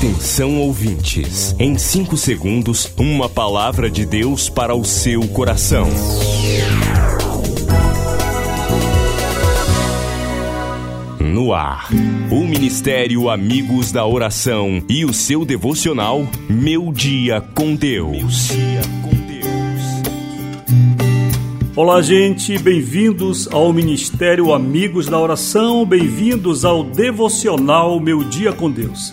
Atenção ouvintes, em 5 segundos, uma palavra de Deus para o seu coração. No ar, o Ministério Amigos da Oração e o seu devocional Meu Dia com Deus. Olá, gente, bem-vindos ao Ministério Amigos da Oração, bem-vindos ao devocional Meu Dia com Deus.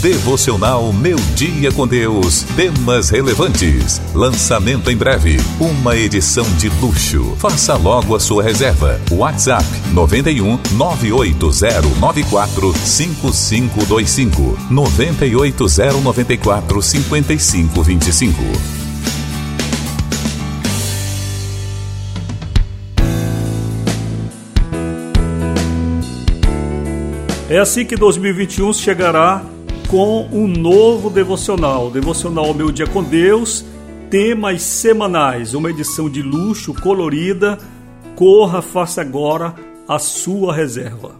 Devocional Meu Dia com Deus. Temas relevantes. Lançamento em breve. Uma edição de luxo. Faça logo a sua reserva. WhatsApp 91 98094 5525 98094 5525. É assim que 2021 chegará com um novo devocional, devocional Meu Dia com Deus, temas semanais, uma edição de luxo colorida. Corra, faça agora a sua reserva.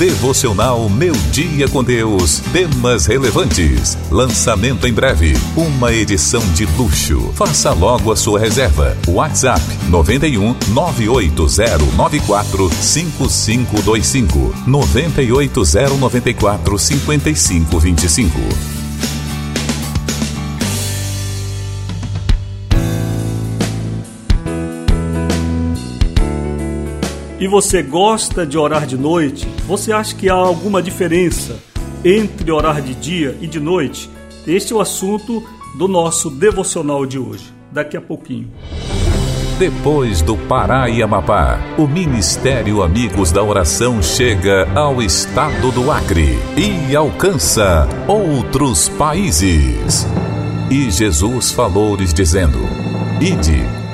Devocional Meu Dia com Deus. Temas relevantes. Lançamento em breve. Uma edição de luxo. Faça logo a sua reserva. WhatsApp 91 98094 5525 98094 5525. E você gosta de orar de noite? Você acha que há alguma diferença entre orar de dia e de noite? Este é o assunto do nosso devocional de hoje, daqui a pouquinho. Depois do Pará e Amapá, o Ministério Amigos da Oração chega ao estado do Acre e alcança outros países. E Jesus falou-lhes dizendo: Ide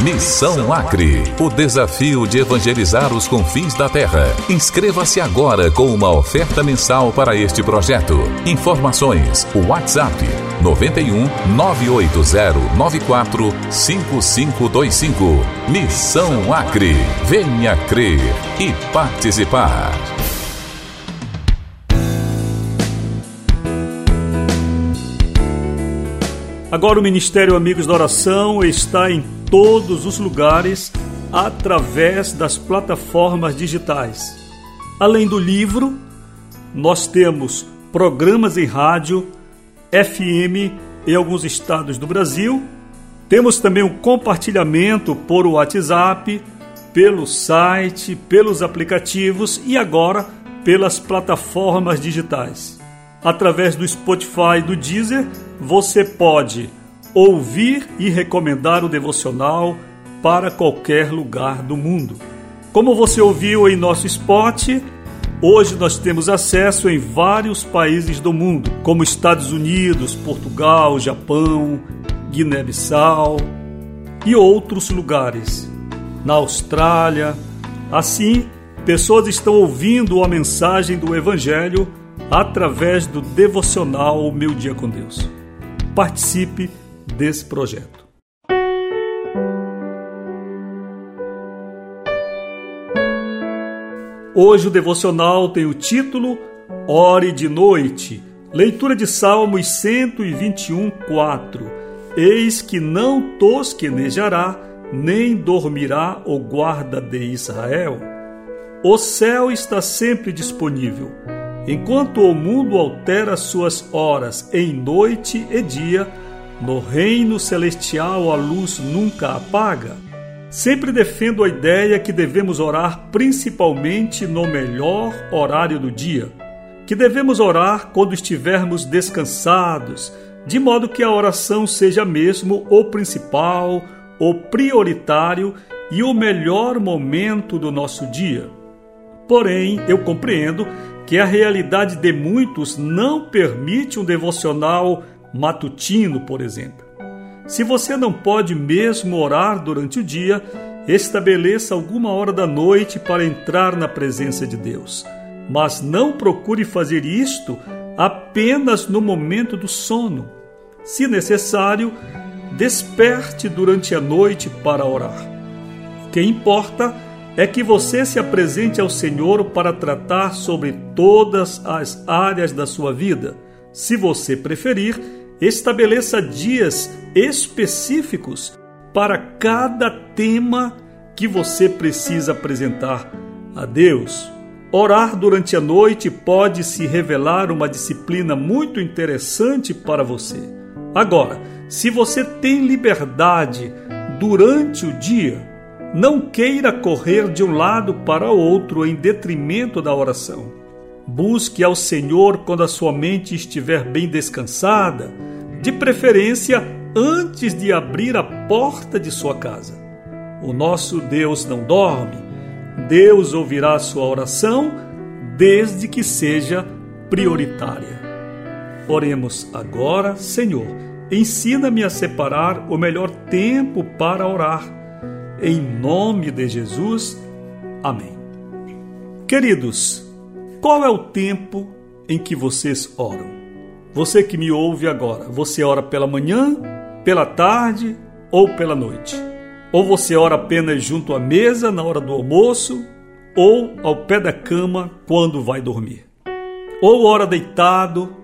Missão Acre, o desafio de evangelizar os confins da terra. Inscreva-se agora com uma oferta mensal para este projeto. Informações: WhatsApp 91 980 94 5525. Missão Acre. Venha crer e participar. Agora o Ministério Amigos da Oração está em todos os lugares através das plataformas digitais. Além do livro, nós temos programas em rádio, FM em alguns estados do Brasil. Temos também o compartilhamento por WhatsApp, pelo site, pelos aplicativos e agora pelas plataformas digitais através do Spotify e do Deezer, você pode ouvir e recomendar o devocional para qualquer lugar do mundo. Como você ouviu em nosso spot, hoje nós temos acesso em vários países do mundo, como Estados Unidos, Portugal, Japão, Guiné-Bissau e outros lugares. Na Austrália, assim, pessoas estão ouvindo a mensagem do Evangelho através do devocional Meu Dia com Deus. Participe desse projeto. Hoje o devocional tem o título Ore de Noite. Leitura de Salmos 121, 4. Eis que não tosquenejará, nem dormirá o guarda de Israel. O céu está sempre disponível. Enquanto o mundo altera suas horas em noite e dia, no reino celestial a luz nunca apaga. Sempre defendo a ideia que devemos orar principalmente no melhor horário do dia, que devemos orar quando estivermos descansados, de modo que a oração seja mesmo o principal, o prioritário e o melhor momento do nosso dia. Porém, eu compreendo que a realidade de muitos não permite um devocional matutino, por exemplo. Se você não pode mesmo orar durante o dia, estabeleça alguma hora da noite para entrar na presença de Deus. Mas não procure fazer isto apenas no momento do sono. Se necessário, desperte durante a noite para orar. O que importa é que você se apresente ao Senhor para tratar sobre todas as áreas da sua vida. Se você preferir, estabeleça dias específicos para cada tema que você precisa apresentar a Deus. Orar durante a noite pode se revelar uma disciplina muito interessante para você. Agora, se você tem liberdade durante o dia, não queira correr de um lado para outro em detrimento da oração. Busque ao Senhor quando a sua mente estiver bem descansada, de preferência antes de abrir a porta de sua casa. O nosso Deus não dorme. Deus ouvirá a sua oração desde que seja prioritária. Oremos agora, Senhor. Ensina-me a separar o melhor tempo para orar. Em nome de Jesus. Amém. Queridos, qual é o tempo em que vocês oram? Você que me ouve agora, você ora pela manhã, pela tarde ou pela noite? Ou você ora apenas junto à mesa na hora do almoço ou ao pé da cama quando vai dormir? Ou ora deitado,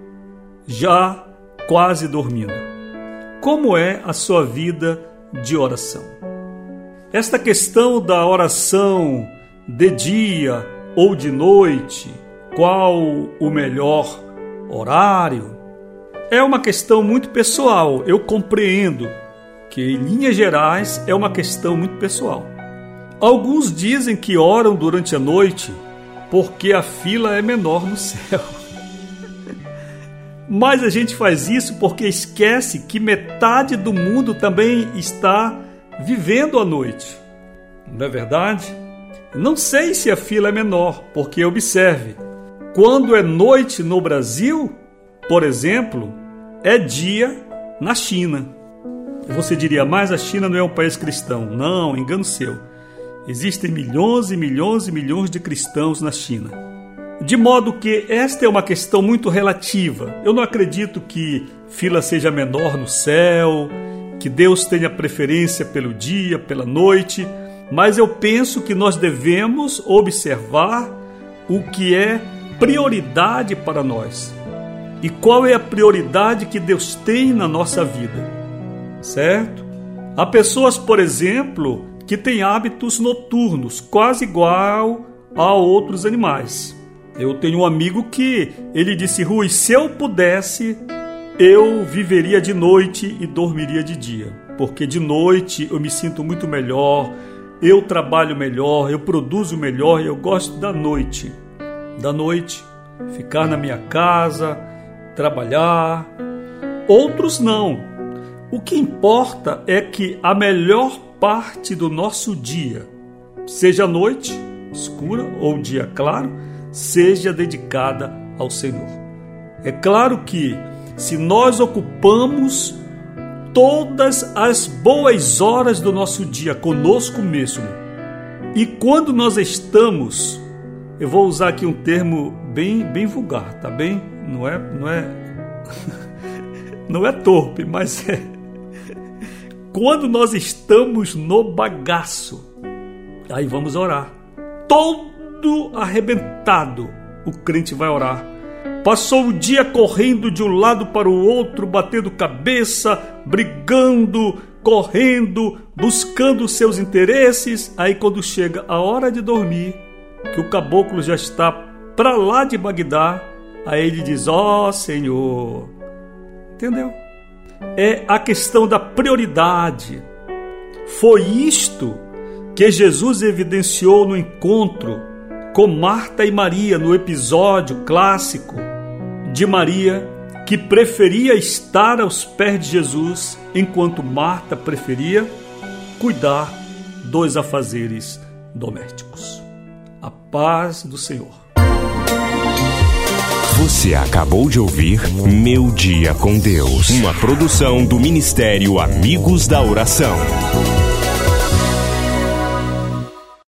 já quase dormindo? Como é a sua vida de oração? Esta questão da oração de dia ou de noite, qual o melhor horário, é uma questão muito pessoal. Eu compreendo que, em linhas gerais, é uma questão muito pessoal. Alguns dizem que oram durante a noite porque a fila é menor no céu. Mas a gente faz isso porque esquece que metade do mundo também está vivendo a noite. Não é verdade? Não sei se a fila é menor, porque observe, quando é noite no Brasil, por exemplo, é dia na China. Você diria, mas a China não é um país cristão. Não, engano seu. Existem milhões e milhões e milhões de cristãos na China. De modo que esta é uma questão muito relativa. Eu não acredito que fila seja menor no céu, que Deus tenha preferência pelo dia, pela noite mas eu penso que nós devemos observar o que é prioridade para nós e qual é a prioridade que Deus tem na nossa vida, certo? Há pessoas, por exemplo, que têm hábitos noturnos, quase igual a outros animais. Eu tenho um amigo que ele disse: Rui, se eu pudesse, eu viveria de noite e dormiria de dia, porque de noite eu me sinto muito melhor, eu trabalho melhor, eu produzo melhor e eu gosto da noite. Da noite, ficar na minha casa, trabalhar. Outros não. O que importa é que a melhor parte do nosso dia, seja noite escura ou dia claro, seja dedicada ao Senhor. É claro que se nós ocupamos todas as boas horas do nosso dia conosco mesmo. E quando nós estamos, eu vou usar aqui um termo bem bem vulgar, tá bem? Não é não é não é torpe, mas é quando nós estamos no bagaço. Aí vamos orar. Todo arrebentado, o crente vai orar Passou o dia correndo de um lado para o outro, batendo cabeça, brigando, correndo, buscando seus interesses. Aí, quando chega a hora de dormir, que o caboclo já está para lá de Bagdá, aí ele diz: Ó oh, Senhor. Entendeu? É a questão da prioridade. Foi isto que Jesus evidenciou no encontro com Marta e Maria no episódio clássico de Maria que preferia estar aos pés de Jesus, enquanto Marta preferia cuidar dos afazeres domésticos. A paz do Senhor. Você acabou de ouvir Meu Dia com Deus, uma produção do Ministério Amigos da Oração.